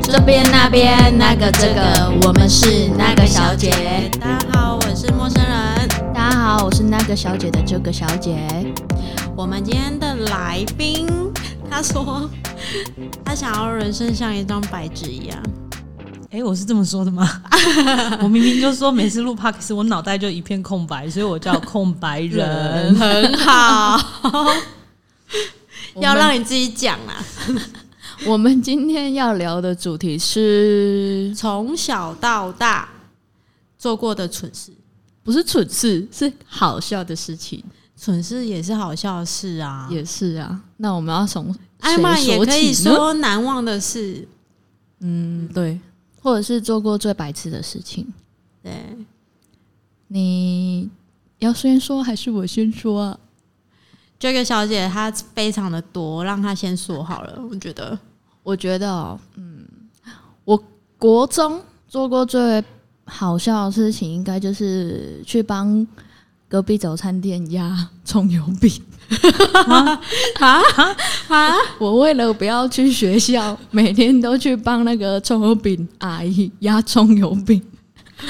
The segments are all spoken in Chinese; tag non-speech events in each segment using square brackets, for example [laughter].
这边那边那个这个，我们是那个小姐。大家好，我是陌生人。大家好，我是那个小姐的这个小姐。我们今天的来宾，他说他想要人生像一张白纸一样。哎、我是这么说的吗？[laughs] 我明明就说每次录 podcast 我脑袋就一片空白，所以我叫空白人。[laughs] 很好，[laughs] 要让你自己讲啊。[laughs] 我们今天要聊的主题是，从小到大做过的蠢事，不是蠢事，是好笑的事情，蠢事也是好笑的事啊。也是啊。那我们要从艾玛谁说也可以，说难忘的事。嗯，对，或者是做过最白痴的事情。对，你要先说还是我先说啊？这个小姐她非常的多，让她先说好了。我觉得我觉得哦，嗯，我国中做过最好笑的事情，应该就是去帮隔壁早餐店压葱油饼。啊啊！[laughs] 我为了不要去学校，每天都去帮那个葱油饼阿姨压葱油饼，为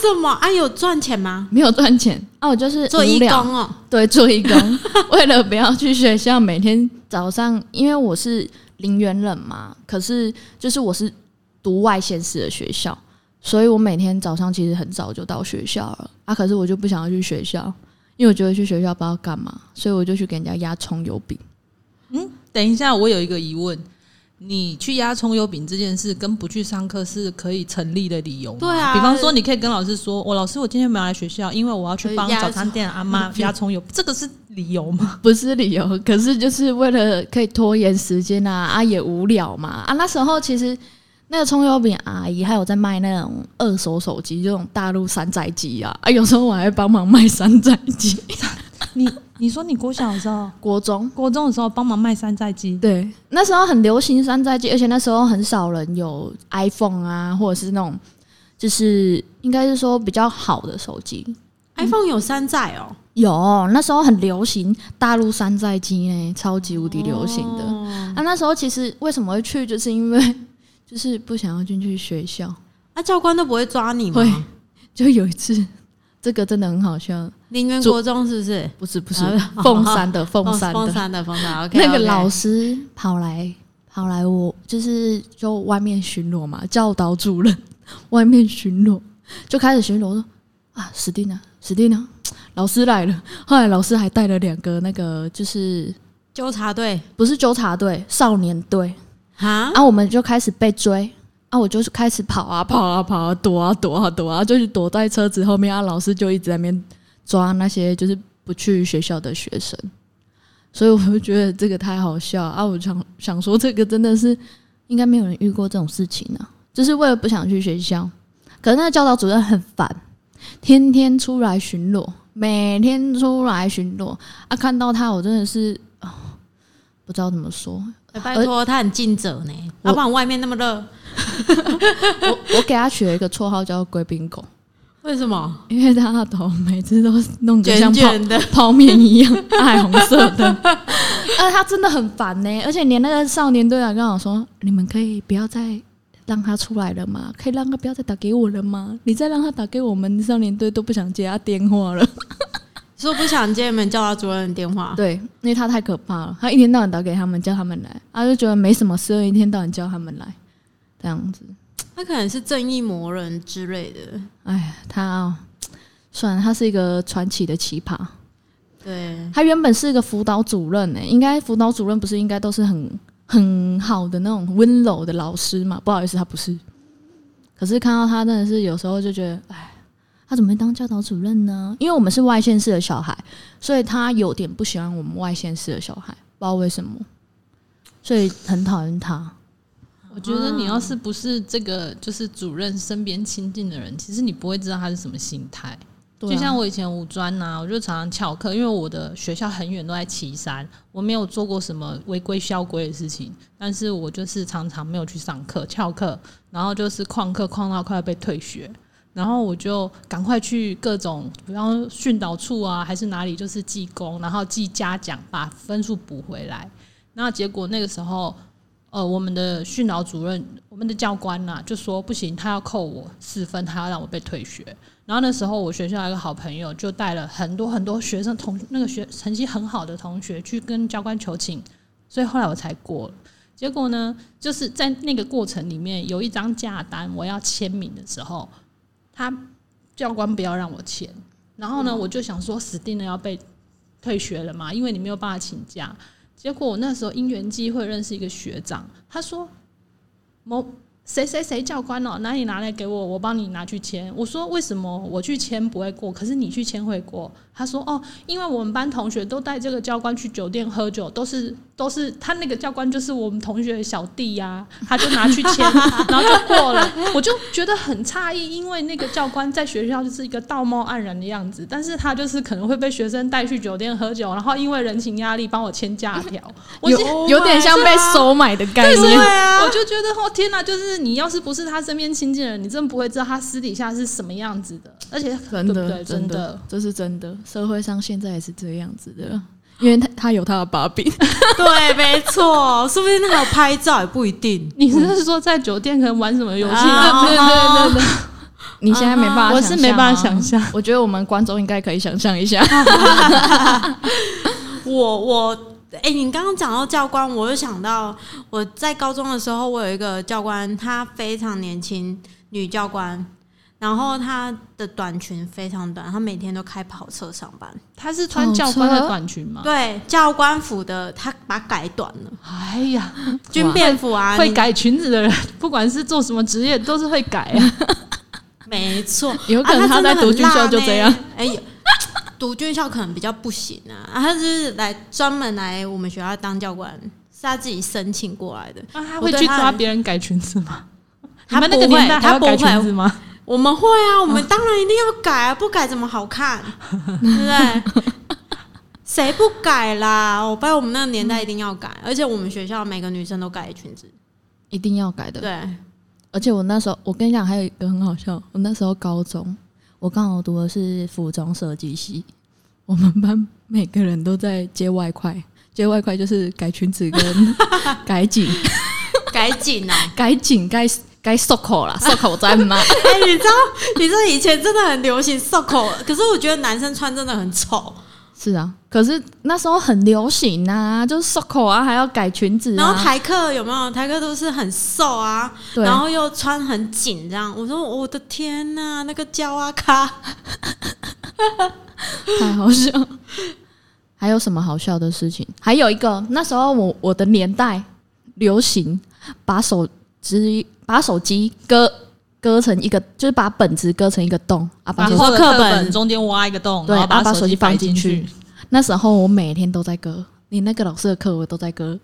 什么啊？有赚钱吗？没有赚钱啊，我就是做义工哦。对，做义工，[laughs] 为了不要去学校，每天早上，因为我是林园人嘛，可是就是我是读外县市的学校，所以我每天早上其实很早就到学校了啊，可是我就不想要去学校，因为我觉得去学校不知道干嘛，所以我就去给人家压葱油饼。嗯等一下，我有一个疑问：你去压葱油饼这件事，跟不去上课是可以成立的理由吗？对啊比方说，你可以跟老师说：“我老师，我今天没有来学校，因为我要去帮早餐店阿妈 [laughs] 压葱油。”这个是理由吗？[laughs] 不是理由，可是就是为了可以拖延时间啊啊也无聊嘛。啊那时候其实那个葱油饼阿姨还有在卖那种二手手机，这种大陆山寨机啊。啊有时候我还帮忙卖山寨机。[laughs] 你你说你国小的时候，国中。国中的时候帮忙卖山寨机，对。那时候很流行山寨机，而且那时候很少人有 iPhone 啊，或者是那种就是应该是说比较好的手机。iPhone 有山寨哦，有那时候很流行大陆山寨机呢，超级无敌流行的。哦啊，那时候其实为什么会去，就是因为 [laughs] 就是不想要进去学校。啊教官都不会抓你吗？会 [laughs] 就有一次，这个真的很好笑，林园国中是不是？不是不是啊 [laughs] 凤山的凤山的凤山的凤山，OK，那个老师跑来跑来我就是就外面巡逻嘛，教导主任外面巡逻就开始巡逻说啊死定了死定了，老师来了。[laughs] 后来老师还带了两个那个就是纠察队不是纠察队少年队。哈，啊，我们就开始被追啊，我就是开始跑啊跑啊跑啊躲啊躲啊躲啊，就是躲在车子后面啊，老师就一直在那边抓那些就是不去学校的学生，所以我就觉得这个太好笑啊！我想想说，这个真的是应该没有人遇过这种事情啊，就是为了不想去学校，可是那个教导主任很烦，天天出来巡逻，每天出来巡逻。啊，看到他我真的是啊、不知道怎么说，哎拜托，他很尽责呢，我要不然外面那么热，[laughs] 我我给他取了一个绰号叫“贵宾狗为什么？”，因为他的头每次都弄得像泡的，泡面一样，爱红色的。[laughs] 呃，他真的很烦呢，而且连那个少年队长跟我说：“你们可以不要再让他出来了吗？可以让他不要再打给我了吗？你再让他打给我们少年队都不想接他电话了。[laughs] 说不想接你们教导主任的电话，对，因为他太可怕了，他一天到晚打给他们，叫他们来，他就觉得没什么事，一天到晚叫他们来，这样子。他可能是正义魔人之类的，哎，他、哦、算了，他是一个传奇的奇葩。对，他原本是一个辅导主任呢、应该辅导主任不是应该都是很很好的那种温柔的老师嘛？不好意思，他不是。可是看到他真的是有时候就觉得，哎，他怎么会当教导主任呢？因为我们是外县市的小孩，所以他有点不喜欢我们外县市的小孩，不知道为什么，所以很讨厌他。我觉得你要是不是这个就是主任身边亲近的人，其实你不会知道他是什么心态。就像我以前五专呐、我就常常翘课，因为我的学校很远，都在岐山，我没有做过什么违规校规的事情，但是我就是常常没有去上课，翘课，然后就是旷课旷到快要被退学，然后我就赶快去各种，比方说训导处啊，还是哪里，就是记功，然后记嘉奖，把分数补回来。那结果那个时候，呃，我们的训导主任，我们的教官呐、就说不行，他要扣我四分，他要让我被退学。然后那时候我学校有一个好朋友就带了很多很多学生同那个学成绩很好的同学去跟教官求情，所以后来我才过了。结果呢，就是在那个过程里面有一张假单，我要签名的时候，他教官不要让我签，然后呢，我就想说死定了要被退学了嘛，因为你没有办法请假。结果我那时候因缘机会认识一个学长，他说某谁谁谁教官哦，那你拿来给我，我帮你拿去签。我说为什么我去签不会过，可是你去签会过？他说哦，因为我们班同学都带这个教官去酒店喝酒，都是都是他那个教官就是我们同学的小弟呀、他就拿去签，[laughs] 然后就过了。我就觉得很诧异，因为那个教官在学校就是一个道貌岸然的样子，但是他就是可能会被学生带去酒店喝酒，然后因为人情压力帮我签假条，[laughs] 我有有点像被收买的概念。我就觉得哦天哪，就是你要是不是他身边亲近的人，你真的不会知道他私底下是什么样子的，而且？真的真的，，这是真的。社会上现在也是这样子的，因为他他有他的把柄。[laughs] 对，没错，说不定他有拍照也不一定。你是说在酒店可能玩什么游戏？啊对对对对，[laughs] 你现在没办法、我是没办法想。象。我觉得我们观众应该可以想象一下。[laughs] 我我哎、你刚刚讲到教官，我就想到我在高中的时候，我有一个教官，她非常年轻，女教官，然后她的短裙非常短，她每天都开跑车上班。他是穿教官的短裙吗？对，教官服的她把它改短了，哎呀，军便服啊，你会改裙子的人，不管是做什么职业，都是会改啊。[laughs] 没错，有可能啊、他在读军校就这样。哎呀，读军校可能比较不行啊，啊他就是来专门来我们学校当教官，是他自己申请过来的。那他会去抓别人改裙子吗？他你们那个年代还要改裙子吗？我们会啊，我们当然一定要改啊，不改怎么好看？[laughs] 对不对？谁不改啦？我拜我们那个年代一定要改，而且我们学校每个女生都改裙子。一定要改的。对，而且我那时候，我跟你讲，还有一个很好笑。我那时候高中，我刚好读的是服装设计系，我们班每个人都在接外快，接外快就是改裙子跟 [laughs] [laughs] 改紧、改紧啊！改紧、改改收口啦，漱口在吗？哎、你知道，你知道以前真的很流行漱口可是我觉得男生穿真的很丑。是啊，可是那时候很流行啊，就是收口啊，还要改裙子啊。然后台客有没有？台客都是很瘦啊，然后又穿很紧这样。我说我的天呐，那个胶啊卡，[laughs] 太好笑。还有什么好笑的事情？还有一个，那时候我我的年代流行把手机把手机割割成一个，就是把本子割成一个洞啊，把课本中间挖一个洞，对然后啊把手机放进去去。那时候我每天都在割，你那个老师的课我都在割。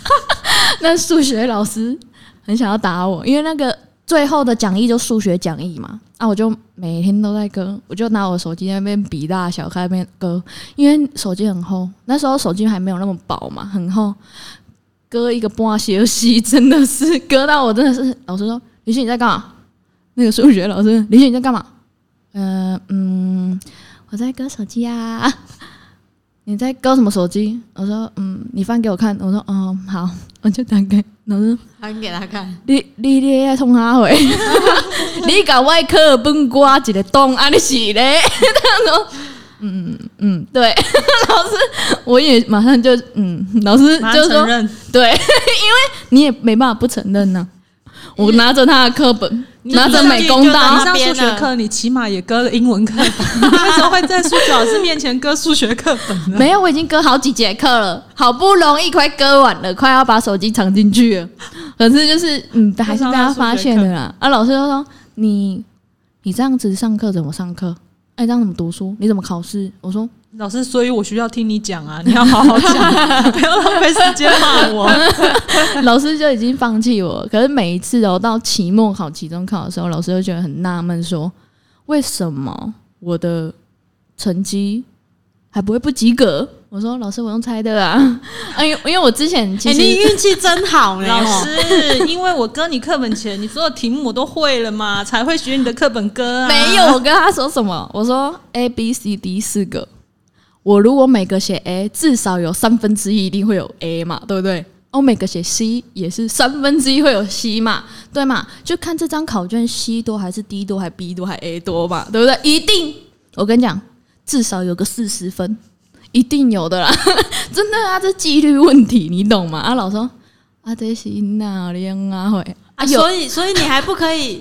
[laughs] 那数学老师很想要打我，因为那个最后的讲义就数学讲义嘛，啊，我就每天都在割，我就拿我手机在那边比大小，开那边割，因为手机很厚，那时候手机还没有那么薄嘛，很厚，割一个半小时，真的是割到我真的是，老师说李迅你在干嘛？那个数学老师，李迅你在干嘛？呃嗯，我在割手机啊。[laughs] 你在割什么手机？我说，嗯，你翻给我看。我说，哦，好，我就打开。老师，翻给他看。[laughs] 你你你在冲啥回？[laughs] 你搞外科本刮一个洞啊！你是嘞？他说，嗯嗯，对。老师，我也马上就嗯，老师就说，对，因为你也没办法不承认呢、我拿着他的课本，拿着美工刀你，上数学课，你起码也割了英文课本，你为什么会在数学老师面前割数学课本呢？没有，我已经割好几节课了，好不容易快割完了，快要把手机藏进去了。可是就是，嗯，还是被他发现了啦。啊，老师就说：“你你这样子上课怎么上课？哎、这样怎么读书？你怎么考试？”我说老师，所以我需要听你讲啊，你要好好讲，[laughs] 不要浪费时间骂我。[laughs] “老师就已经放弃我。”可是每一次哦，到期末考、期中考的时候，老师就觉得很纳闷，说：“为什么我的成绩还不会不及格？”我说：“老师，我用猜的啊，哎，[laughs] 因为因为我之前其哎、实、你运气真好呢，[laughs] 老哦师，因为我割你课本前，你所有题目我都会了嘛，才会学你的课本歌啊。没有，我跟他说什么？我说 A B C D 四个，我如果每个写 A，至少有三分之一一定会有 A 嘛，对不对？我每个写 C 也是三分之一会有 C 嘛，对嘛？就看这张考卷 C 多还是 D 多，还 B 多还 A 多嘛，对不对？一定，我跟你讲，至少有个四十分，一定有的啦，[laughs] 真的啊，这纪律问题，你懂吗？啊，老说啊，这是哪里啊？会啊，所以所以你还不可以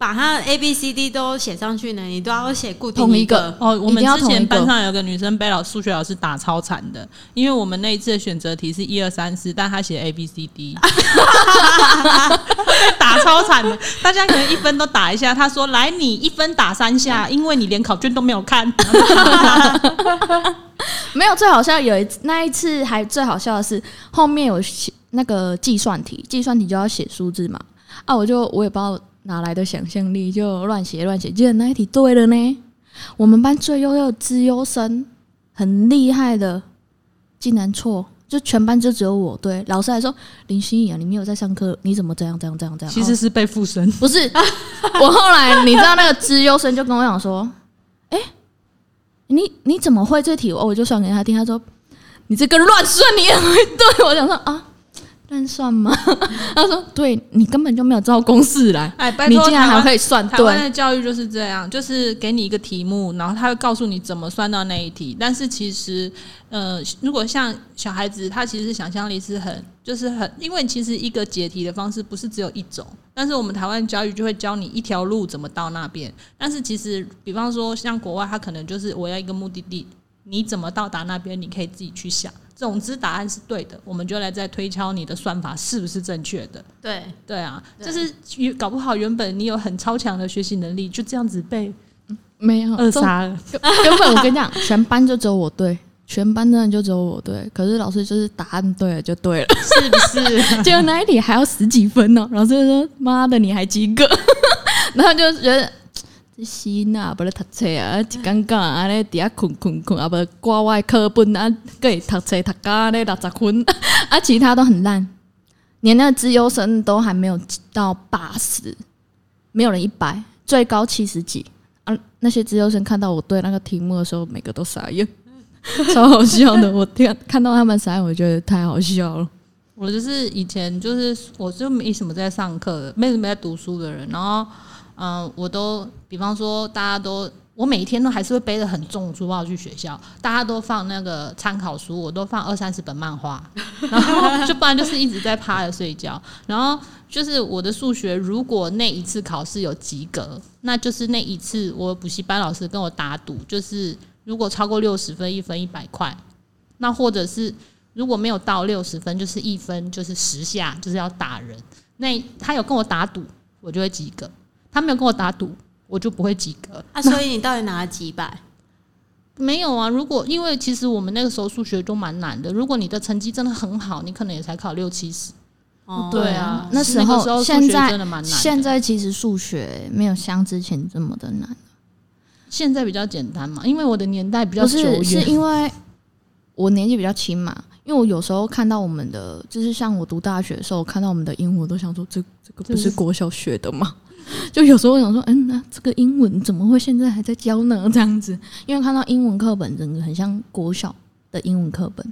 把它 A B C D 都写上去呢，你都要写固定一同一个哦，我们之前班上有个女生被老数学老师打超惨的，因为我们那一次的选择题是一二三四，但她写 A B C D，被 [laughs] 打超惨的。大家可能一分都打一下，她说：“来，你一分打三下，因为你连考卷都没有看。[laughs] 没有最好笑有一次那一次还最好笑的是后面有写那个计算题，计算题就要写数字嘛，啊，我就我也不知道哪来的想象力，就乱写乱写，竟然那一题对了呢。我们班最优秀的资优生，很厉害的，竟然错，就全班就只有我对。老师还说林心怡啊，你没有在上课，你怎么这样这样这样这”样？其实是被附身。不是，[laughs] 我后来你知道那个资优生就跟我讲说，哎、你你怎么会这题？哦，我就算给他听，他说你这个乱算你也会对，我想说啊，乱算吗？[laughs] 他说对你根本就没有照公式来，哎，拜你托，竟然还会算台湾对，的教育就是这样，就是给你一个题目，然后他会告诉你怎么算到那一题。但是其实，呃，如果像小孩子，他其实想象力是很，就是很，因为其实一个解题的方式不是只有一种，但是我们台湾教育就会教你一条路怎么到那边。但是其实，比方说像国外，他可能就是我要一个目的地，你怎么到达那边，你可以自己去想。总之答案是对的，我们就来再推敲你的算法是不是正确的。对，对啊，对就是搞不好原本你有很超强的学习能力，就这样子被没有扼杀了。根根 [laughs] 本我跟你讲，全班就只有我对，全班的人就只有我对。可是老师就是答案对了就对了，是不是？[laughs] 结果那一题还要十几分呢、老师就说：“妈的，你还及格？” [laughs] 然后就觉得这死呐，不咧读册啊，一尴尬啊，咧底下困困困，啊不挂外课本啊，个会读册读到咧六十分，[laughs] 啊其他都很烂，连那个资优生都还没有到八十，没有人一百，最高七十几啊。那些资优生看到我对那个题目的时候，每个都傻眼，[laughs] 超好笑的。我天看到他们傻眼，我觉得太好笑了。我就是以前就是我就没什么在上课的，没什么在读书的人，然后嗯、我都比方说大家都。我每天都还是会背着很重的书包去学校，大家都放那个参考书，我都放二三十本漫画，然后就不然就是一直在趴着睡觉。然后就是我的数学，如果那一次考试有及格，那就是那一次我补习班老师跟我打赌，就是如果超过六十分，一分一百块，那或者是如果没有到六十分，就是一分就是十下，就是要打人。那他有跟我打赌，我就会及格；他没有跟我打赌，我就不会及格。啊，所以你到底拿了几百？[laughs] 没有啊，如果因为其实我们那个时候数学都蛮难的，如果你的成绩真的很好，你可能也才考六七十。哦对啊，那时候现在真的蛮难的。现在其实数学没有像之前这么的难，现在比较简单嘛，因为我的年代比较不久是是。因为我年纪比较轻嘛。因为我有时候看到我们的，就是像我读大学的时候，看到我们的英文，我都想说，这这个不是国小学的吗？[laughs] 就有时候我想说，嗯，那这个英文怎么会现在还在教呢？这样子，因为看到英文课本，整个很像国小的英文课本，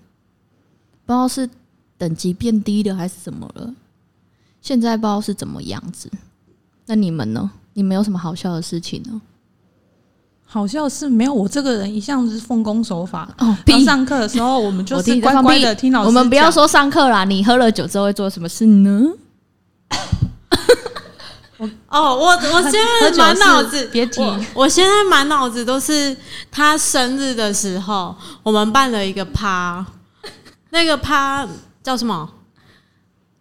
不知道是等级变低了还是怎么了。现在不知道是怎么样子。那你们呢？你们有什么好笑的事情呢？好笑是没有我这个人一向是奉公守法。哦，然后上课的时候，我们就我是乖乖的听老师我们不要讲说上课啦，你喝了酒之后会做什么事呢？哦，我我现在满脑子，别提我我现在满脑子都是他生日的时候，我们办了一个趴，那个趴叫什么？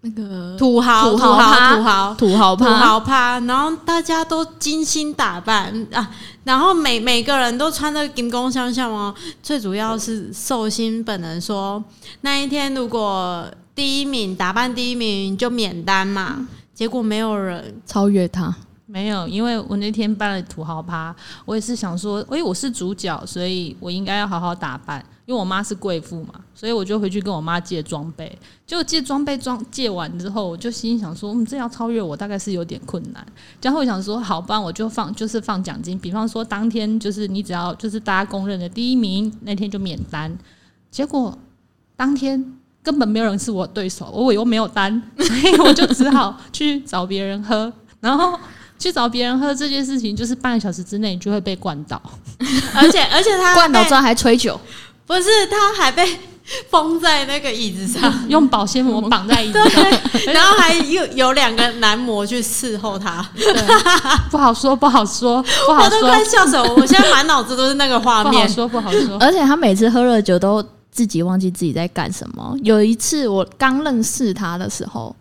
那个土豪，土土豪，土豪，土土豪土，豪趴，然后大家都精心打扮啊，然后每每个人都穿的金光相向哦。最主要是寿星本人说，那一天如果第一名打扮第一名就免单嘛，结果没有人超越他。没有，因为我那天办了土豪趴，我也是想说，诶，我是主角，所以我应该要好好打扮。因为我妈是贵妇嘛，所以我就回去跟我妈借装备。结果借装备装借完之后，我就心想说，嗯，这要超越我大概是有点困难。然后我想说，好吧，我就放就是放奖金，比方说当天就是你只要就是大家公认的第一名，那天就免单。结果当天根本没有人是我对手，我我又没有单，[laughs] 所以我就只好去找别人喝，然后去找别人喝这件事情，就是半个小时之内你就会被灌倒。[laughs] 而且而且他灌倒之后还吹酒，不是他还被封在那个椅子上，用保鲜膜绑在椅子上，[laughs] 然后还有有两个男模去伺候他，不好说，不好说，不好说，我都快笑死我！我现在满脑子都是那个画面。不好说，不好说。而且他每次喝了酒都自己忘记自己在干什么。有一次我刚认识他的时候，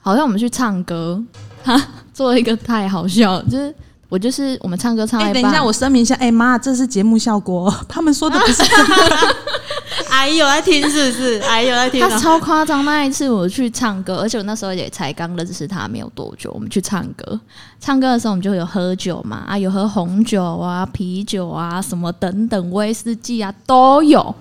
好像我们去唱歌，[laughs] 他做了一个太好笑，就是我就是我们唱歌唱一半，等一下，我声明一下，哎、妈，这是节目效果，[laughs] 他们说的不是真的。[laughs] 阿姨有在听是不是？阿姨有在听他。超夸张。那一次我去唱歌，而且我那时候也才刚认识他没有多久，我们去唱歌。唱歌的时候我们就有喝酒嘛，啊，有喝红酒啊、啤酒啊什么等等，威士忌啊都有。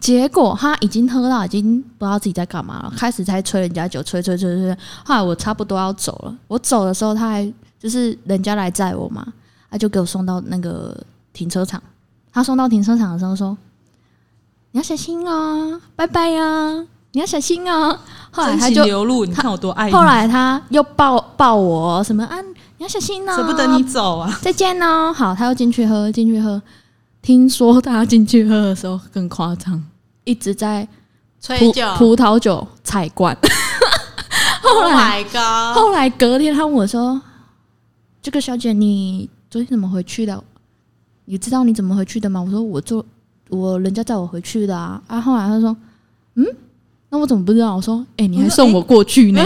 结果他已经喝到已经不知道自己在干嘛了，开始在吹人家酒，吹吹吹吹。后来我差不多要走了，我走的时候他还就是人家来载我嘛，他就给我送到那个停车场。他送到停车场的时候说：“你要小心哦，拜拜呀、你要小心哦。”后来他就流露，你看我多爱你，后来他又抱抱我什么啊，你要小心哦，舍不得你走啊。再见哦。好，他又进去喝，进去喝。听说他进去喝的时候更夸张，一直在葡吹酒葡萄酒彩罐。，Oh [laughs] 后来！后来隔天他问我说：“这个小姐，你昨天怎么回去的？你知道你怎么回去的吗？”我说：“我坐我人家载我回去的啊。”啊，后来他说：“嗯，那我怎么不知道？”我说：“哎、你还送我过去呢。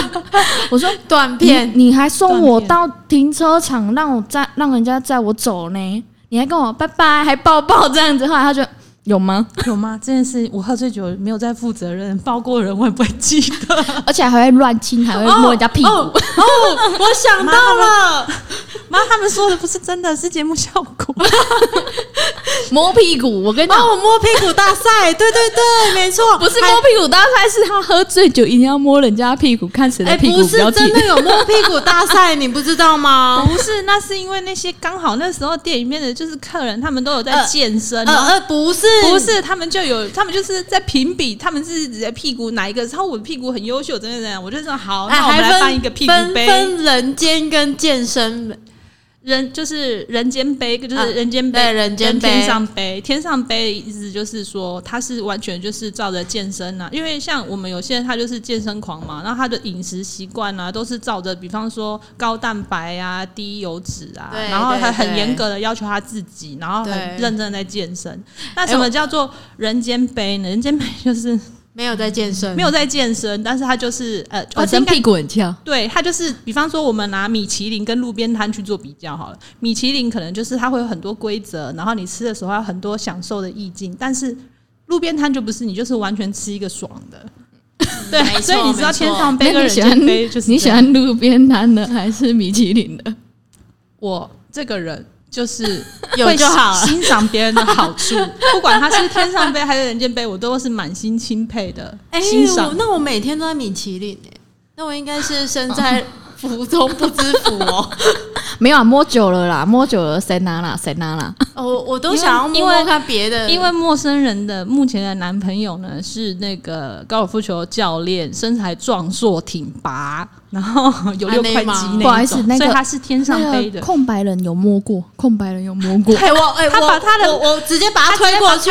[laughs] 我说：“短片，你你还送我到停车场，让我载让人家载我走呢？你还跟我拜拜，还抱抱这样子。后来他就有吗？有吗？这件事我喝醉酒没有在负责任，抱过人我也不会记得。[laughs] 而且还会乱亲，还会摸人家屁股。哦哦，我想到了，妈，他们说的不是真的，是节目效果。[laughs] 摸屁股。我跟你讲，帮我摸屁股大赛，对对对，[laughs] 没错，不是摸屁股大赛，是他喝醉酒一定要摸人家屁股，看谁哎，的屁股不是真。的有摸屁股大赛，你不知道吗？不是，那是因为那些刚好那时候店里面的就是客人，他们都有在呃健身，呃呃，不是，不是他们就有，他们就是在评比，他们是指在屁股哪一个，然后我的屁股很优秀，怎样怎样，我就说好，哎，那我们来办一个屁股分杯，分人间跟健身，人就是人间杯，就是啊人间杯，对人间杯天上杯。天上杯的意思就是说，他是完全就是照着健身啊、因为像我们有些人他就是健身狂嘛，然后他的饮食习惯啊都是照着，比方说高蛋白啊、低油脂啊，然后他很严格的要求他自己，然后很认真的在健身。那什么叫做人间杯呢？人间杯就是没有在健身，没有在健身，但是他就是呃，本身应该屁股很翘，对，他就是，比方说我们拿米其林跟路边摊去做比较好了。米其林可能就是它会有很多规则，然后你吃的时候有很多享受的意境，但是路边摊就不是，你就是完全吃一个爽的。[laughs] 对所以你知道天上杯跟人间杯就是你喜欢路边摊的还是米其林的？[laughs] 我这个人就是 [laughs] 有会就好了。欣赏别人的好处，不管他是天上杯还是人间杯，我都是满心钦佩的哎、欣赏我。那我每天都在米其林哎、那我应该是身在福中不知福哦。[laughs] 没有啊，摸久了啦，摸久了谁拿啦，谁拿啦。哦我我都想要摸摸看别的，因为陌生人的目前的男朋友呢是那个高尔夫球教练，身材壮硕挺拔，然后 [laughs] 有六块肌那种，不好意思那个所以他是天上飞的。空白人有摸过，空白人有摸过。[laughs] 哎、我哎、他我把他的我我直接把他推过去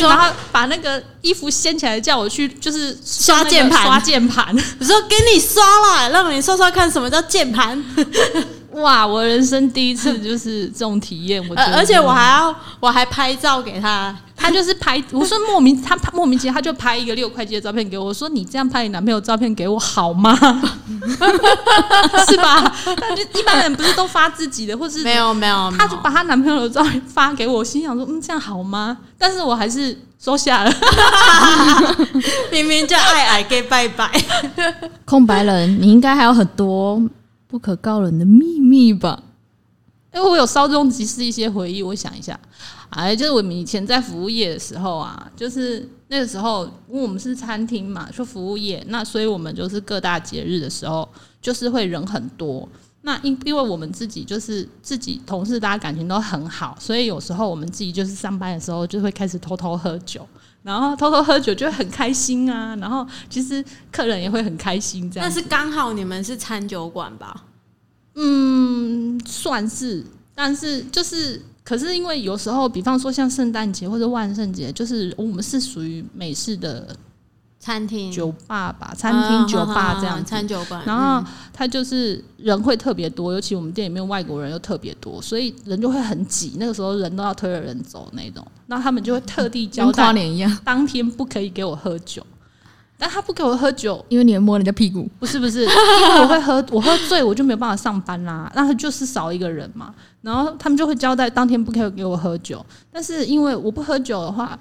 然后把那个衣服掀起来，叫我去就是刷键盘刷键盘。[laughs] 我说给你刷啦，让你刷刷看什么叫键盘，哇，我人生第一次就是这种体验，我觉得呃而且我还要我还拍照给他，他就是拍，我说莫名他莫名其妙他就拍一个六块肌的照片给我，我说你这样拍你男朋友照片给我好吗？[laughs] 是吧？但就一般人不是都发自己的，或是没有没有，他就把他男朋友的照片发给我，心想说嗯这样好吗？但是我还是收下了。[laughs] 明明叫爱爱给拜拜，空白人，你应该还有很多不可告人的秘密吧？因为我有稍纵即逝一些回忆，我想一下，哎，就是我们以前在服务业的时候啊，就是那个时候，因为我们是餐厅嘛，说服务业，那所以我们就是各大节日的时候，就是会人很多。那因因为我们自己就是自己同事，大家感情都很好，所以有时候我们自己就是上班的时候就会开始偷偷喝酒，然后偷偷喝酒就会很开心啊，然后其实客人也会很开心这样。但是刚好你们是餐酒馆吧？嗯，算是，但是就是，可是因为有时候，比方说像圣诞节或者万圣节，就是我们是属于美式的餐厅、酒吧吧，餐厅、酒吧这样。餐酒馆。然后它就是人会特别多，尤其我们店里面外国人又特别多，所以人就会很挤。那个时候人都要推着人走那种，那他们就会特地交代年一样，当天不可以给我喝酒。但他不给我喝酒，因为你摸人家屁股。不是不是，[laughs] 因为我会喝，我喝醉我就没有办法上班啦。那他就是少一个人嘛，然后他们就会交代当天不可以给我喝酒。但是因为我不喝酒的话，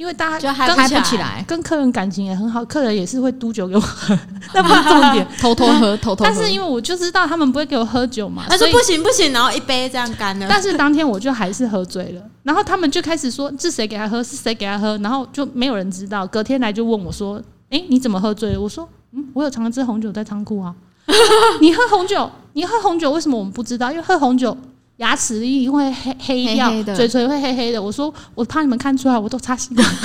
因为大家跟嗨不起来跟客人感情也很好，客人也是会督酒给我喝，[laughs] 那不是重点。[laughs] 偷偷喝，[laughs] 偷偷喝。但是因为我就知道他们不会给我喝酒嘛，他说不行不行，然后一杯这样干了。但是当天我就还是喝醉了，然后他们就开始说是谁给他喝，是谁给他喝，然后就没有人知道。隔天来就问我说：“诶，你怎么喝醉了？”我说：“嗯，我有藏一支红酒在仓库啊。”你喝红酒，你喝红酒为什么我们不知道？因为喝红酒牙齿一定会黑黑掉，黑黑的嘴唇会黑黑的。我说我怕你们看出来，我都擦吸管。[laughs]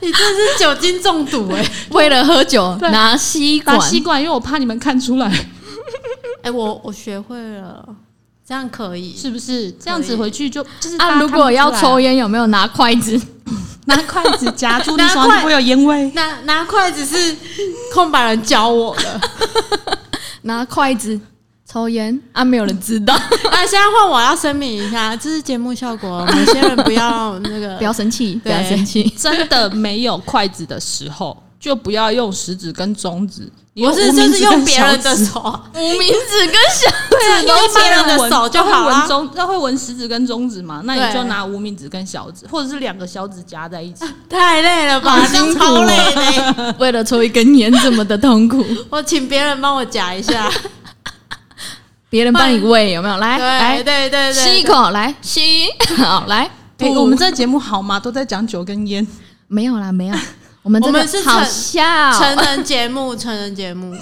你这是酒精中毒哎、[laughs] 为了喝酒拿吸管拿，吸管，因为我怕你们看出来，[laughs] 哎、我我学会了，这样可以。是不是？这样子回去就就是啊，如果要抽烟，有没有拿筷子？拿筷子夹住，你拿筷手上会有烟味。拿拿筷子是空白人教我的，拿筷子抽烟啊，没有人知道，啊，[laughs] 现在换我要声明一下，这是节目效果，[laughs] 有些人不要那个不要生气，不要生气。[laughs] 真的没有筷子的时候，就不要用食指跟中指，你不是就是用别人的手，无名指跟小对啊，因为用别人的手就会好了。闻中，那会闻食指跟中指嘛？那你对就拿无名指跟小指，或者是两个小指夹在一起。太累了吧，辛苦超累的。为了抽一根烟这么的痛苦，我请别人帮我夹一下。别人帮你喂有没有？来对来，对对对，吸一口，来吸，[laughs] 好来。我们这节目好吗？都在讲酒跟烟。没有啦，没有。我们这我们是好笑，成人节目，成人节目。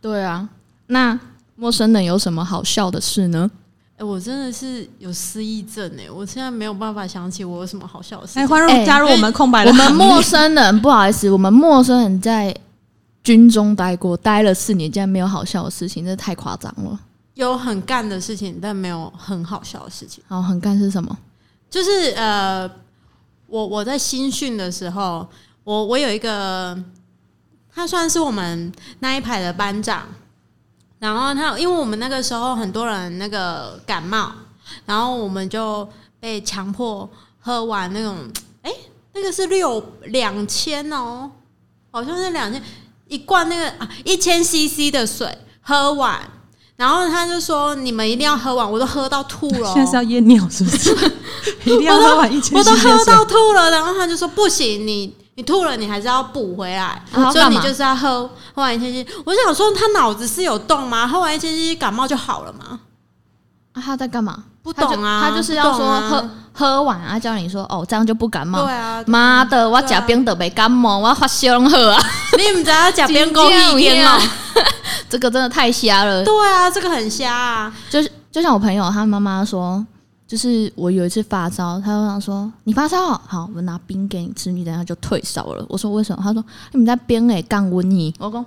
对啊。那陌生人有什么好笑的事呢？哎、我真的是有失忆症哎、我现在没有办法想起我有什么好笑的事哎，情。欢哎迎加入我们空白的我们陌生人，[laughs] 不好意思，我们陌生人在军中待过，待了四年，竟然没有好笑的事情，这太夸张了。有很干的事情，但没有很好笑的事情。好，很干是什么？就是呃，我我在新训的时候，我我有一个，他算是我们那一排的班长，然后他因为我们那个时候很多人那个感冒，然后我们就被强迫喝完那种，哎、那个是六两千哦，好像是两千一罐那个啊一千 CC 的水喝完。然后他就说：“你们一定要喝完，我都喝到吐了哦、[laughs] 现在是要验尿是不是？[laughs] 一定要喝完一千我都喝到吐了，然后他就说不行，你你吐了，你还是要补回来，所以你就是要喝喝完一千 cc。我想说，他脑子是有洞吗？喝完一千 cc 感冒就好了吗？啊，他在干嘛？不懂啊，他就是要说喝喝完啊，叫你说哦，这样就不感冒。对啊，妈的，我对啊假冰的没感冒，我发烧喝啊！[laughs] 你们知道假冰够一天哦？[laughs] 这个真的太瞎了。对啊，这个很瞎啊。就是就像我朋友他妈妈说，就是我有一次发烧，他就想说你发烧哦，好，我拿冰给你吃，你等下就退烧了。我说为什么？他说你们在冰诶降温你。我讲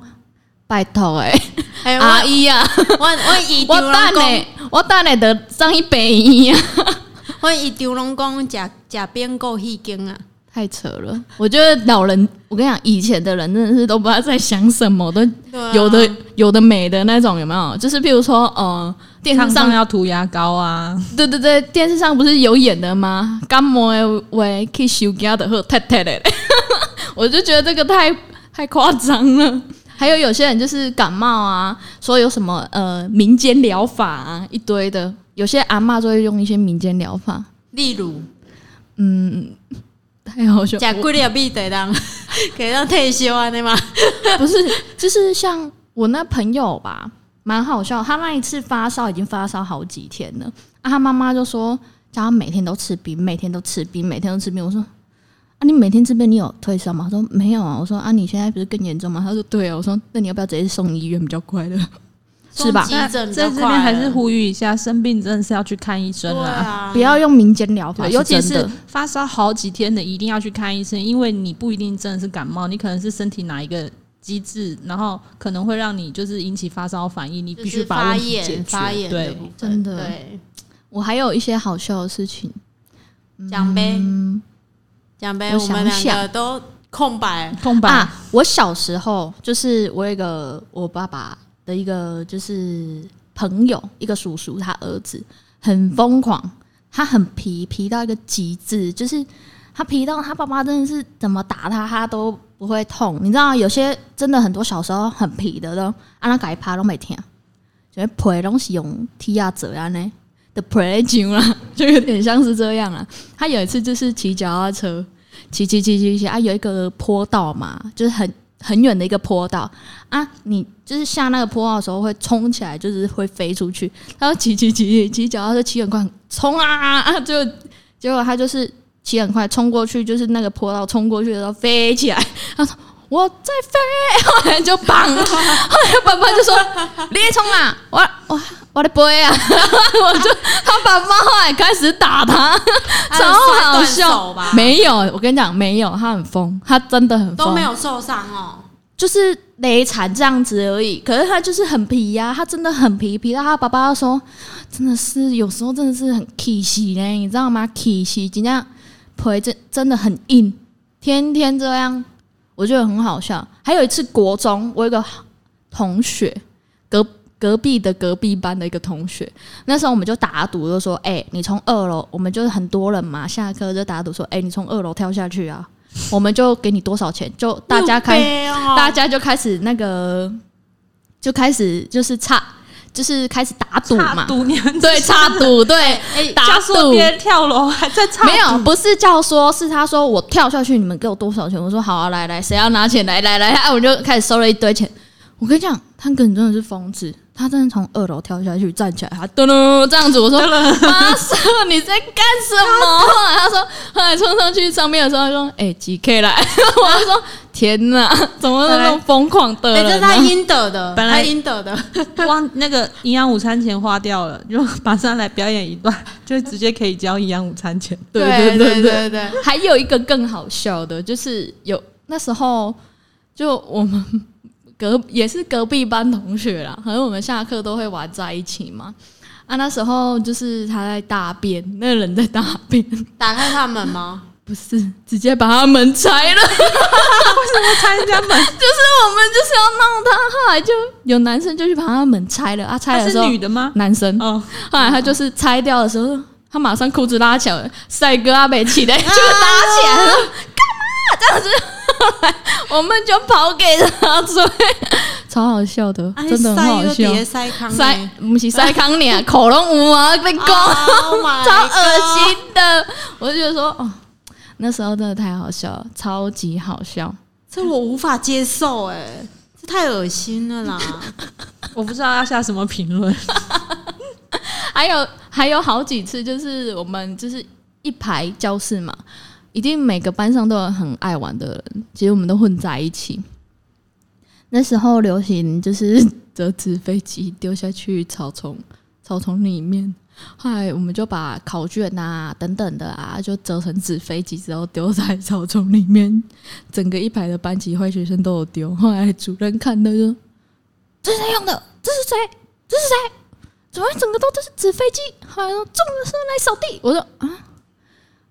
拜托诶，哎，阿姨啊，我我姨我丢龙公，等呢，我等呢得上一杯医啊。我姨丢龙公假假边勾一根啊。太扯了！我觉得老人，我跟你讲，以前的人真的是都不知道在想什么，都有的有的美的那种，有没有？就是譬如说，呃，电视上要涂牙膏啊，对对对，电视上不是有演的吗？感冒诶喂去修家的喝太太的，[laughs] 我就觉得这个太太夸张了。还有有些人就是感冒啊，说有什么呃民间疗法啊，一堆的。有些阿嬷就会用一些民间疗法，例如嗯，太好笑。假贵的币得当给当退休啊，对吗？[laughs] 不是，就是像我那朋友吧，蛮好笑。他那一次发烧已经发烧好几天了，啊，他妈妈就说叫他每天都吃冰，每天都吃冰，每天都吃冰。我说啊，你每天这边，你有退烧吗？他说没有啊。我说啊，你现在不是更严重吗？他说对啊。我说那你要不要直接送医院比较快的？[laughs] 是吧在这边还是呼吁一下，生病真的是要去看医生。啊，不要用民间疗法，尤其是发烧好几天的，一定要去看医生，因为你不一定真的是感冒，你可能是身体哪一个机制，然后可能会让你就是引起发烧反应，你必须把问题解决。炎发炎对真的对，我还有一些好笑的事情，讲呗嗯奖杯，我我们想两个都空白，空白、啊，我小时候就是我有一个我爸爸的一个就是朋友，一个叔叔，他儿子很疯狂，他很皮，皮到一个极致，就是他皮到他爸爸真的是怎么打他，他都不会痛。你知道，有些真的很多小时候很皮的都，按他改趴都没听，就是皮拢是用踢啊折啊呢的皮筋啦，就有点像是这样啊。他有一次就是骑脚踏车。骑骑骑骑骑啊，有一个坡道嘛，就是很很远的一个坡道啊，你就是下那个坡道的时候会冲起来，就是会飞出去。他说骑骑骑骑脚踏车骑很快，冲啊啊！就结果他就是骑很快冲过去，就是那个坡道冲过去的时候飞起来。他说我在飞，后来就棒，[laughs] 后来爸爸就说你也冲啊，我我我的背啊，[laughs] 我就他爸爸后来开始打他，超好笑吧？没有，我跟你讲，没有，他很疯，他真的很疯，都没，有受伤哦。就是雷惨这样子而已。可是他就是很皮呀、他真的很皮，皮到他爸爸说，真的是有时候真的是很气呢，你知道吗气，真的皮真真的很硬，天天这样，我觉得很好笑。还有一次国中，我有个同学隔。隔壁的隔壁班的一个同学，那时候我们就打赌，就说：“哎、你从二楼，我们就是很多人嘛，下课就打赌说：，哎、你从二楼跳下去啊，我们就给你多少钱。”就大家开，大家就开始那个，就开始就是差，就是开始打赌嘛，赌你们对，差赌，对，哎，打教说赌别人跳楼还在差没有，不是叫说，是他说我跳下去，你们给我多少钱？我说好啊，来来，谁要拿钱？来来来，啊，我就开始收了一堆钱。我跟你讲，他可能真的是疯子，他真的从二楼跳下去，站起来，他噔噔这样子。我说 [laughs] 妈说你在干什么？[laughs] 他说后来冲上去上面的时候，他说哎、几 K 来？[laughs] 我就说天哪，怎么那么疯狂的哎，这人呢？是他应得的，本来他应得的。光那个营养午餐钱花掉了，就马上来表演一段，就直接可以交营养午餐钱。对对对对对对，还有一个更好笑的，就是有那时候就我们隔也是隔壁班同学啦，可能我们下课都会玩在一起嘛。啊，那时候就是他在大便，那个人在大便，打开他们吗？[laughs] 不是直接把他门拆了，为什么拆人家门，[laughs] 就是我们就是要闹他，后来就有男生就去把他门拆了。啊，拆的时候女的吗？男生，哦，后来他就是拆掉的时候，他马上裤子拉起来，帅哥阿北起来就拉起来了，干嘛这样子？后 [laughs] 来我们就跑给他追，超好笑的，哎真的很好笑。塞塞康塞不是塞康你啊，[laughs] 口龙舞啊，被攻，，Oh [laughs] 超恶心的。我就觉得说，哦，那时候真的太好笑了，超级好笑。这我无法接受，哎，这太恶心了啦！我不知道要下什么评论。还有还有好几次，就是我们就是一排教室嘛，一定每个班上都有很爱玩的人，其实我们都混在一起。那时候流行就是折纸飞机丢下去草丛，草丛里面。后来我们就把考卷啊等等的啊，就折成纸飞机之后丢在草丛里面，整个一排的班级坏学生都有丢。后来主任看到就说：“这是谁用的？这是谁？这是谁？怎么整个都都是纸飞机？后来说重的是来扫地。我说啊，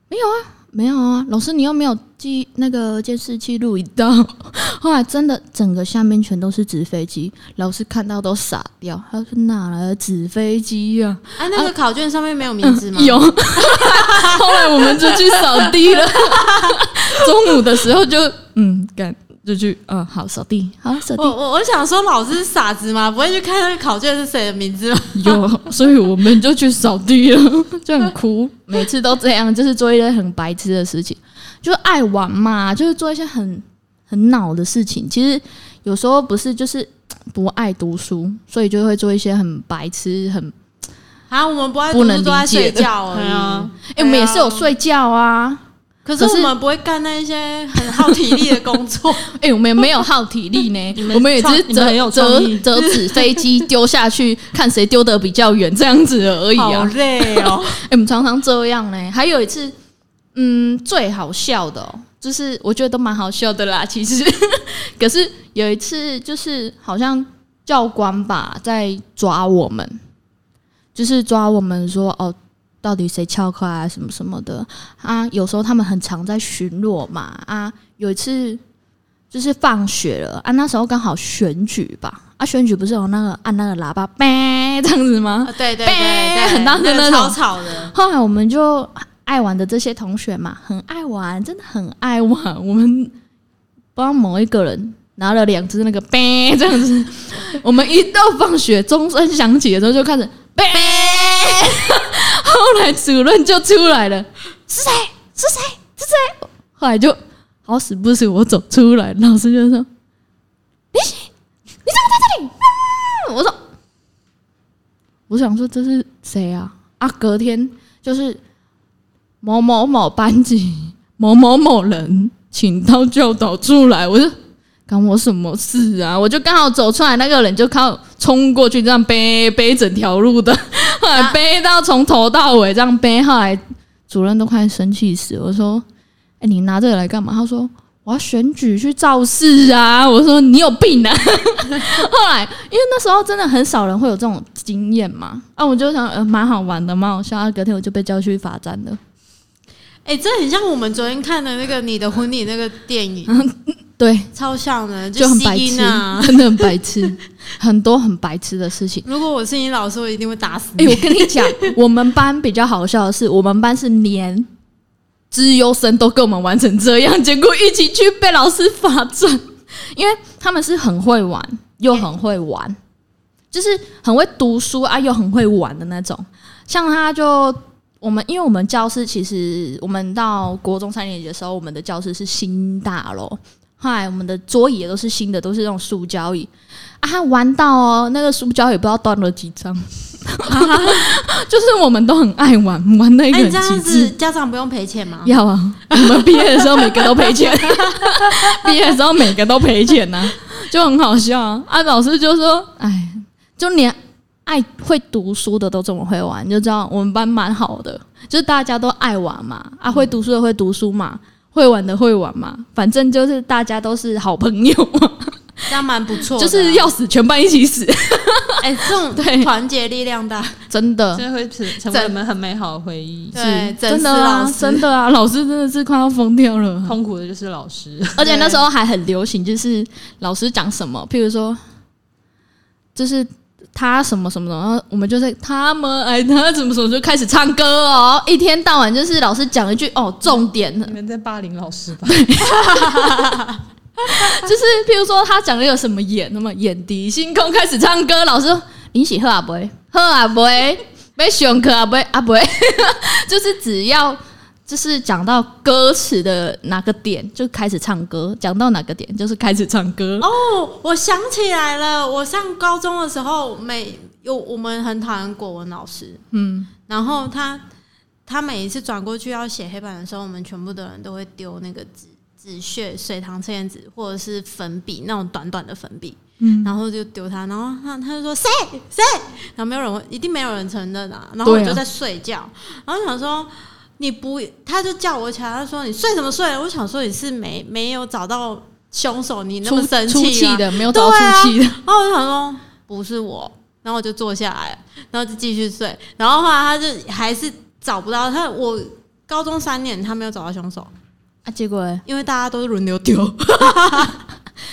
没有啊，没有啊，老师你又没有记那个监视器录一道。[laughs] 后来真的整个下面全都是纸飞机，老师看到都傻掉。他说哪来的纸飞机呀、啊，那个考卷上面没有名字吗？[laughs] 有，[laughs] 后来我们就去扫地了。中午的时候就嗯干就去嗯好扫地，好扫地我。我我想说，老师是傻子吗？不会去看那个考卷是谁的名字吗？[laughs] 有，所以我们就去扫地了，[laughs] 就很哭。每次都这样，就是做一些很白痴的事情，就爱玩嘛，就是做一些很很恼的事情。其实有时候不是就是不爱读书，所以就会做一些很白痴、很啊，我们不爱读不能书，都在睡觉而已。[laughs] 对啊哎、我们也是有睡觉啊。可是我们不会干那一些 [laughs] 很耗体力的工作，[laughs] 哎、我们也没有耗体力呢 [laughs] 我们也只是折折折纸飞机丢下去，看谁丢的比较远，这样子而已好啊。累哦。哎、我们常常这样呢。还有一次，嗯，最好笑的、哦，就是我觉得都蛮好笑的啦。其实，可是有一次，就是好像教官吧在抓我们，就是抓我们说哦。到底谁翘课啊？什么什么的啊？有时候他们很常在巡逻嘛啊。有一次就是放学了啊，那时候刚好选举吧啊，选举不是有那个按那个喇叭呗这样子吗？啊对对对对，很大声那个那种吵吵的。后来我们就爱玩的这些同学嘛，很爱玩，真的很爱玩。我们不知道某一个人拿了两只那个呗这样子，我们一到放学钟声响起的时候就开始呗。后来主任就出来了，是谁？是谁？是谁？后来就好死不死我走出来，老师就说：“你你怎么在这里？”嗯我说：“我想说这是谁啊？啊，隔天就是某某某班级某某某人请到教导处来，我就干我什么事啊？我就刚好走出来，那个人就靠冲过去，这样背背整条路的，[laughs] 后来背到从头到尾这样背，后来主任都快生气死了。我说：“哎、你拿这个来干嘛？”他说。我要选举去造势啊！我说你有病啊！后来因为那时候真的很少人会有这种经验嘛，啊，我就想呃蛮好玩的，蛮好笑。啊，隔天我就被叫去罚站了。哎、这很像我们昨天看的那个《你的婚礼》那个电影，对，超像的，就很白痴。真的很白痴，很多很白痴的事情。[laughs] 如果我是你老师，我一定会打死哎、你。我跟你讲，我们班比较好笑的是，我们班是连资优生都跟我们玩成这样，结果一起去被老师罚站，因为他们是很会玩又很会玩，就是很会读书啊又很会玩的那种。像他就我们，因为我们教室其实我们到国中三年级的时候，我们的教室是新大楼，后来我们的桌椅也都是新的，都是那种塑胶椅啊。玩到哦，那个塑胶也不知道断了几张。[laughs] 就是我们都很爱玩，玩那个哎、很这样极子致。家长不用赔钱吗？要啊！我们毕业的时候每个都赔钱，[laughs] 毕业的时候每个都赔钱呐、就很好笑啊！啊，老师就说：“哎，就连爱会读书的都这么会玩，你就知道我们班蛮好的，就是大家都爱玩嘛，啊，会读书的会读书嘛，会玩的会玩嘛，反正就是大家都是好朋友嘛，这样蛮不错啊、就是要死全班一起死，[laughs] 哎、这种 [laughs] 对。团结力量大，真的。”这会成成为我们很美好的回忆。对真的啊真的啊，老师真的是快要疯掉了。痛苦的就是老师，而且那时候还很流行，就是老师讲什么，譬如说，就是他什么什么的，然后我们就是他们爱他怎么什么，就开始唱歌哦，一天到晚就是老师讲一句哦，重点。你们在霸凌老师吧？就是譬如说他讲了有什么眼，那么眼底星空开始唱歌，老师说你喜喝啊不会，喝啊不会，被选课啊不会啊不会，[laughs] 就是只要就是讲到歌词的哪个点就开始唱歌，讲到哪个点就是开始唱歌。哦，我想起来了，我上高中的时候，每有我们很讨厌国文老师，嗯，然后他他每一次转过去要写黑板的时候，我们全部的人都会丢那个纸纸屑、水塘测验纸或者是粉笔那种短短的粉笔，嗯。然后就丢他，然后他他就说谁？谁，然后没有人会，一定没有人承认啊，然后我就在睡觉，然后想说。你不，他就叫我起来，他说：“你睡什么睡？”我想说你是没没有找到凶手，你那么生气的，没有找到出气的。然后我就想说不是我，然后我就坐下来，然后就继续睡。然后后来他就还是找不到他。我高中三年他没有找到凶手，啊，结果因为大家都是轮流丢，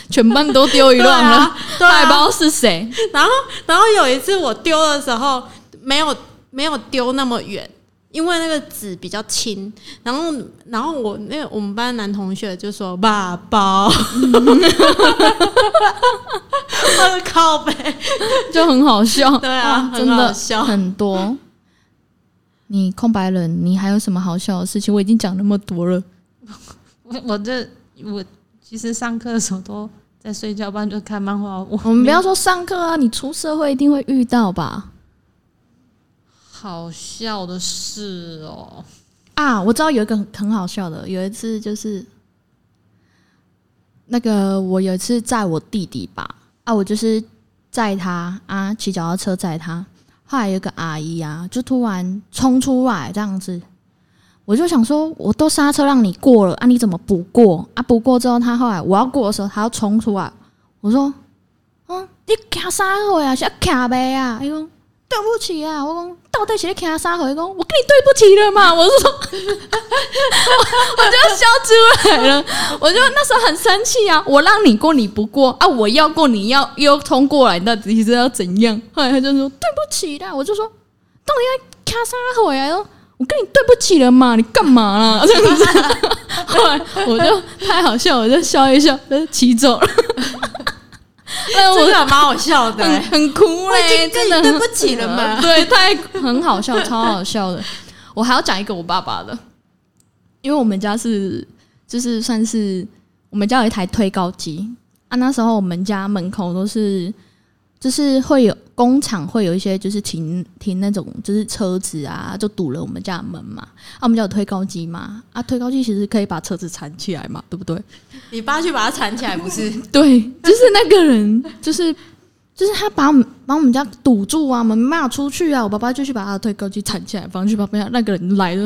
全班都丢一对乱了，啊，对啊。不知道是谁。然后然后有一次我丢的时候没有没有丢那么远。因为那个纸比较轻，然后，然后我那个我们班男同学就说：“爸爸，[laughs] 我的靠背。[laughs] ”就很好笑。[laughs] 对啊很真的好笑很多。你空白人，你还有什么好笑的事情？我已经讲那么多了。我我这我其实上课的时候都在睡觉，不然就看漫画。我我们不要说上课啊，你出社会一定会遇到吧？好笑的事哦，啊，我知道有一个很好笑的，有一次就是那个我有一次载我弟弟吧，啊，我就是载他啊，骑脚踏车载他，后来有个阿姨啊，就突然冲出来这样子，我就想说，我都刹车让你过了啊，你怎么不过啊？不过之后，他后来我要过的时候，他要冲出来，我说，嗯，你卡啥回啊？是卡呗啊？哎呦对不起啊，我讲到底是你卡啥回？讲我跟你对不起了嘛？[laughs] 我是说，我 [laughs] 我就笑出来了，我就那时候很生气啊，我让你过你不过啊，我要过你要又冲过来，那你是要怎样？后来他就说对不起啦，我就说到底要卡啥回啊？我跟你对不起了嘛，你干嘛啦？这样子，后来我就太好笑，我就笑一笑，就骑走了。那我这个蛮好笑的、很欸。很哭嘞，真的对不起了嘛。[laughs] 对，太很好笑，超好笑的。我还要讲一个我爸爸的，因为我们家是就是算是我们家有一台推高机啊，那时候我们家门口都是就是会有工厂会有一些就是停停那种就是车子啊，就堵了我们家的门嘛。啊，我们家有推高机嘛，啊，推高机其实可以把车子缠起来嘛，对不对？你爸去把它缠起来，不是？[laughs] 对，就是那个人，就是就是他把我们把我们家堵住啊，我们没办法出去啊。我爸爸就去把他的推高机缠起来，放去旁边。那个人来了，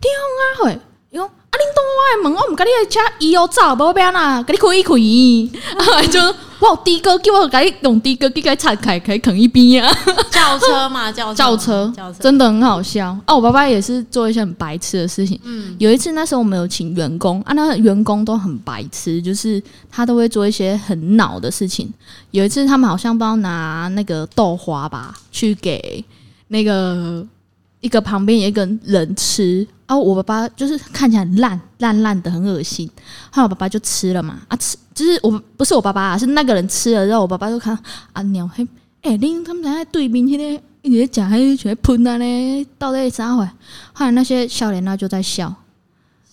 天啊喂！伊讲啊，恁挡我的门，我唔甲你的车伊哦走，无要安啦，甲你开一开。就我有的哥给我赶紧用的哥给它拆开，可以啃一边啊。轿车嘛，轿车，轿车轿车。真的很好笑哦。我爸爸也是做一些很白痴的事情。嗯，有一次那时候我们有请员工啊，那员工都很白痴，就是他都会做一些很恼的事情。有一次他们好像不知道拿那个豆花吧，去给那个一个旁边有一个人吃啊，我爸爸就是看起来很烂烂烂的，很恶心。后来我爸爸就吃了嘛，啊吃就是我不是我爸爸、啊，是那个人吃了然后，我爸爸就看啊鸟嘿，哎、恁他们在对面迄、个一直在讲，迄全喷啊呢，到底啥回？后来那些少年那就在笑，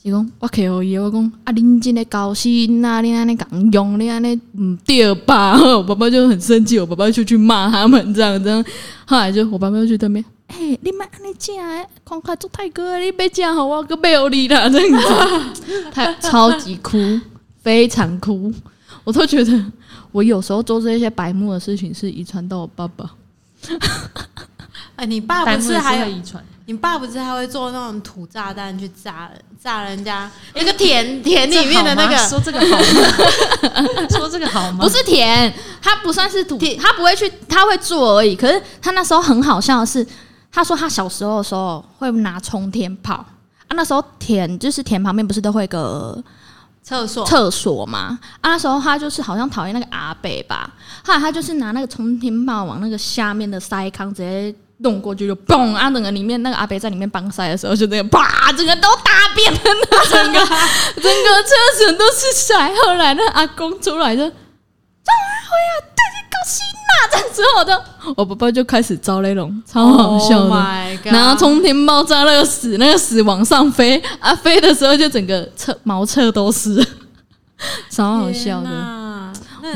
伊讲我客互伊，我讲啊恁真的高兴啊，恁安尼讲用，恁安尼唔对吧？[laughs] 我爸爸就很生气，我爸爸就去骂他们这样这样。后来就我爸爸就去对面，哎、你莫安尼食诶，看看做太哥，你要食好我，个买有你啦，[laughs] 这样子，太超级哭，[laughs] 非常哭，我都觉得我有时候做这些白目的事情是遗传到我爸爸。哎，你爸不是还有？遗传，你爸不是还会做那种土炸弹去炸人，炸人家那个田 [laughs] 田里面的那个说这个，好吗？说这个好吗？不是田，他不算是土甜，他不会去，他会做而已。可是他那时候很好笑的是，他说他小时候的时候会拿冲天炮啊，那时候田就是田旁边不是都会有个厕所厕所嘛？啊，那时候他就是好像讨厌那个阿北吧，后来他就是拿那个冲天炮往那个下面的塞坑直接。弄过去就嘣啊！整个里面那个阿北在里面帮塞的时候，就那个啪，整个都大便了，那整个整个厕所都是塞。后来那阿公出来就，张阿辉啊，对你高兴呐！这样之后的，我爸爸就开始招那种超好笑 Oh 的。然后冲天爆炸那个屎，那个屎往上飞，啊，飞的时候就整个侧毛侧都是，[laughs] 超好笑的，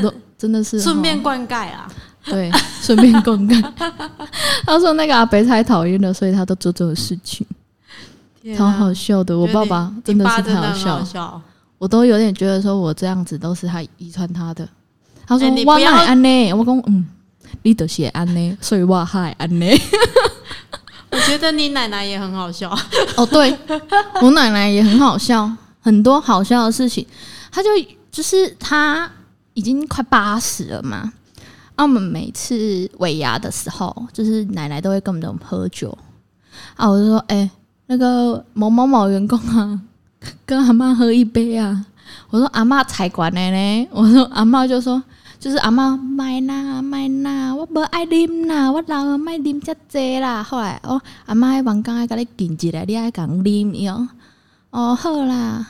那真的是顺便哦灌溉啊。对，顺便灌溉。[laughs] 他说那个阿北太讨厌了，所以他都做这种事情，超好笑的。我爸爸真的是太好你爸真的很好笑，笑。我都有点觉得说我这样子都是他遗传他的。他说哎你不要安呢？我讲嗯，你就是会安呢，所以我还会安呢。我觉得你奶奶也很好笑。[laughs] 哦，对，我奶奶也很好笑，很多好笑的事情。她就就是她已经快八十了嘛，啊，我们每次尾牙的时候，就是奶奶都会跟我们喝酒啊，我就说，哎、那个某某某员工啊，跟阿妈喝一杯啊。我说阿妈才管的呢，我说阿妈就说。就是阿妈买呐买呐，我无爱啉啦，我老了卖啉遮济啦。后来哦，阿妈喺房间爱甲你敬一来，你爱讲啉哟。哦，好啦，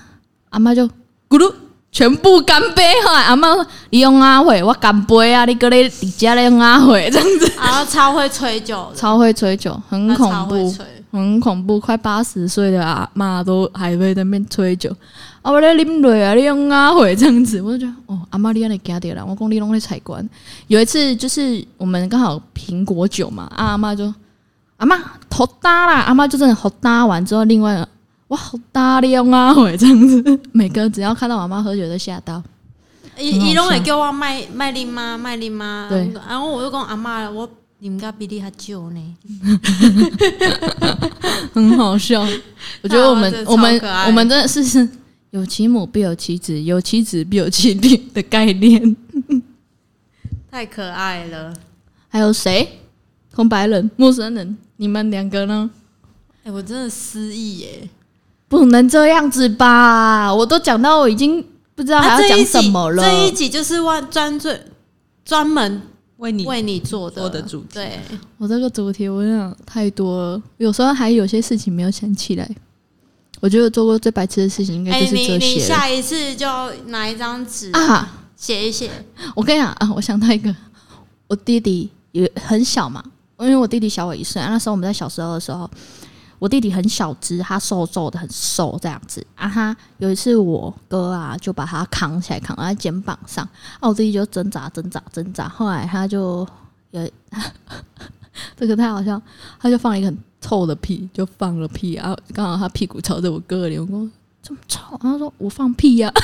阿妈就咕噜全部干杯。后来阿妈说：“你用阿会，我干杯啊！你搁咧伫遮咧用阿会这样子，然后超会吹酒，超会吹酒，很恐怖，超会吹。很恐怖。快八十岁的阿妈都还会在那边吹酒。啊，我咧啉醉啊，你用阿慧这样子，我就觉得哦，阿妈你安尼惊着啦。我讲你拢咧采管。有一次就是我们刚好苹果酒嘛，啊阿妈就阿妈好搭啦，阿妈就真的好搭完之后，另外哇，好大量啊！会这样子，每个只要看到阿妈喝酒都吓到。伊伊拢会叫我卖卖啉吗？卖啉吗？对然后我就讲阿妈，我啉甲比你还久呢。[laughs] 很好笑。我觉得我们、我们我们真的是是有其母必有其子，有其子必有其女的概念。[laughs] 太可爱了！还有谁？空白人、陌生人，你们两个呢？哎、我真的失忆耶！不能这样子吧！我都讲到我已经不知道还啊，要讲什么了。这一集就是专专专专门为你为你做的做的主题对，我这个主题我想太多了，有时候还有些事情没有想起来。我觉得做过最白痴的事情应该哎、就是这些了、下一次就拿一张纸啊！写一写，我跟你讲啊，我想到一个，我弟弟也很小嘛，因为我弟弟小我一岁、啊，那时候我们在小时候的时候，我弟弟很小只，他瘦瘦的，很瘦这样子啊。他有一次我哥啊就把他扛起来，扛在肩膀上，啊，我弟弟就挣扎挣扎挣扎，后来他就有 [laughs] 这个太好笑，他就放了一个很臭的屁，就放了屁啊，刚好他屁股朝着我哥的脸，我说这么臭，然后说我放屁呀、[laughs] [laughs]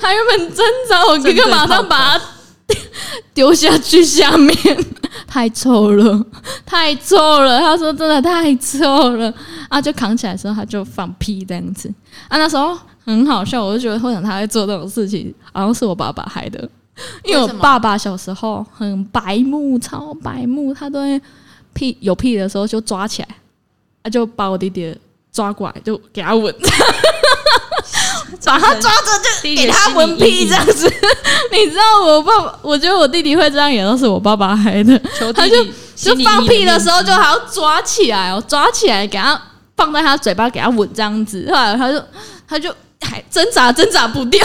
他原本挣扎，我哥哥马上把他 [laughs] 丢下去下面，[laughs] 太臭了，太臭了。他说真的太臭了啊！就扛起来的时候他就放屁这样子啊，那时候很好笑，我就觉得会想他会做这种事情，好像是我爸爸害的。因为我爸爸小时候很白目，超白目，他都会屁有屁的时候就抓起来，他就把我弟弟抓过来，就给他吻，[laughs] 把他抓着就给他闻屁这样子。[laughs] 你知道我爸爸，我觉得我弟弟会这样，也都是我爸爸害的。他就就放屁的时候，就。还要抓起来哦，抓起来给他放在他嘴巴，给他闻这样子。后来他就他就还挣扎挣扎不掉，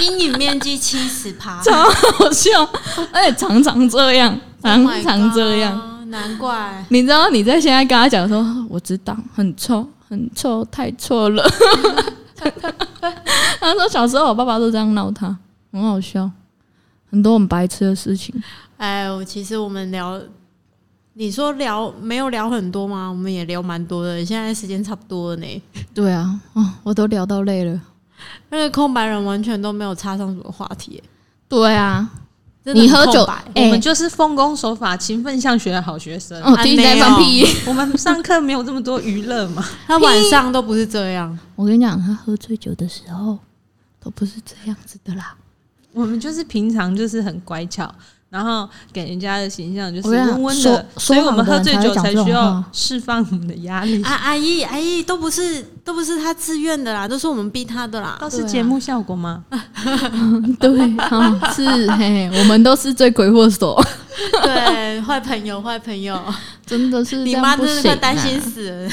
阴影面积七十趴，[laughs] 超好笑，而且常常这样，常常这样。Oh god，难怪。你知道你在现在跟他讲说，我知道很臭，很臭，太臭了。[laughs] 他说小时候我爸爸都这样闹他，很好笑，很多很白痴的事情。哎，我其实我们聊，你说聊没有聊很多吗？我们也聊蛮多的，现在时间差不多了呢。对啊，哦，我都聊到累了。那个空白人完全都没有插上什么话题，对啊，你喝酒我们就是奉公守法、勤奋向学的好学生。哦，弟弟在放屁。[laughs] 我们上课没有这么多娱乐嘛？[laughs] 他晚上都不是这样。我跟你讲，他喝醉酒的时候都不是这样子的啦。我们就是平常就是很乖巧，然后给人家的形象就是温温的，所以我们喝醉酒才需要释放我们的压力。啊，阿姨，阿姨都不是都不是他自愿的啦，都是我们逼他的啦。都是节目效果吗？[laughs] 对，哦，是嘿，我们都是罪魁祸首，对，坏朋友，坏朋友，真的是你妈。真的快担心死了。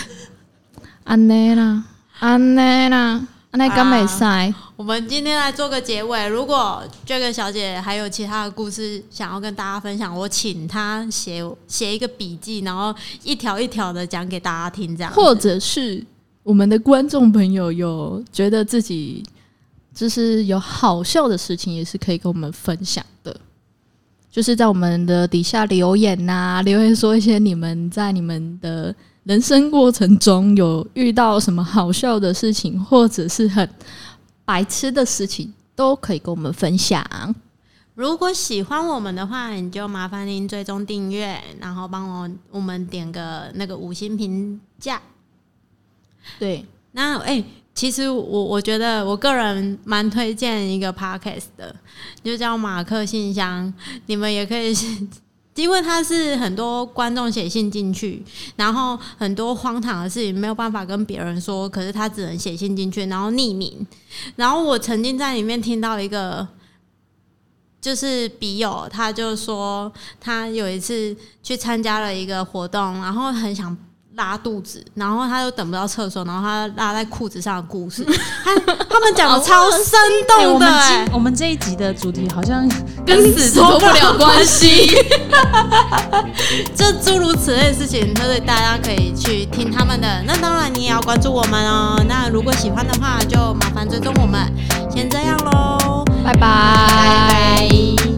安内啦，安内啦，安内刚没塞？我们今天来做个结尾。如果这个小姐还有其他的故事想要跟大家分享，我请她写写一个笔记，然后一条一条的讲给大家听，这样或者是我们的观众朋友有觉得自己就是有好笑的事情，也是可以跟我们分享的。就是在我们的底下留言呐、留言说一些你们在你们的人生过程中有遇到什么好笑的事情，或者是很白痴的事情，都可以跟我们分享。如果喜欢我们的话，你就麻烦您追踪订阅，然后帮我我们点个那个五星评价。对，那哎、其实我我觉得我个人蛮推荐一个 podcast 的，就叫马克信箱，你们也可以。[laughs] 因为他是很多观众写信进去，然后很多荒唐的事情没有办法跟别人说，可是他只能写信进去，然后匿名。然后我曾经在里面听到一个，就是笔友，他就说他有一次去参加了一个活动，然后很想拉肚子，然后他又等不到厕所，然后他拉在裤子上的故事，他他们讲的超生动的、我们这一集的主题好像跟死脱不了关系。[laughs] 这诸如此类的事情，所以大家可以去听他们的。那当然，你也要关注我们哦。那如果喜欢的话，就麻烦追踪我们。先这样喽，拜拜拜拜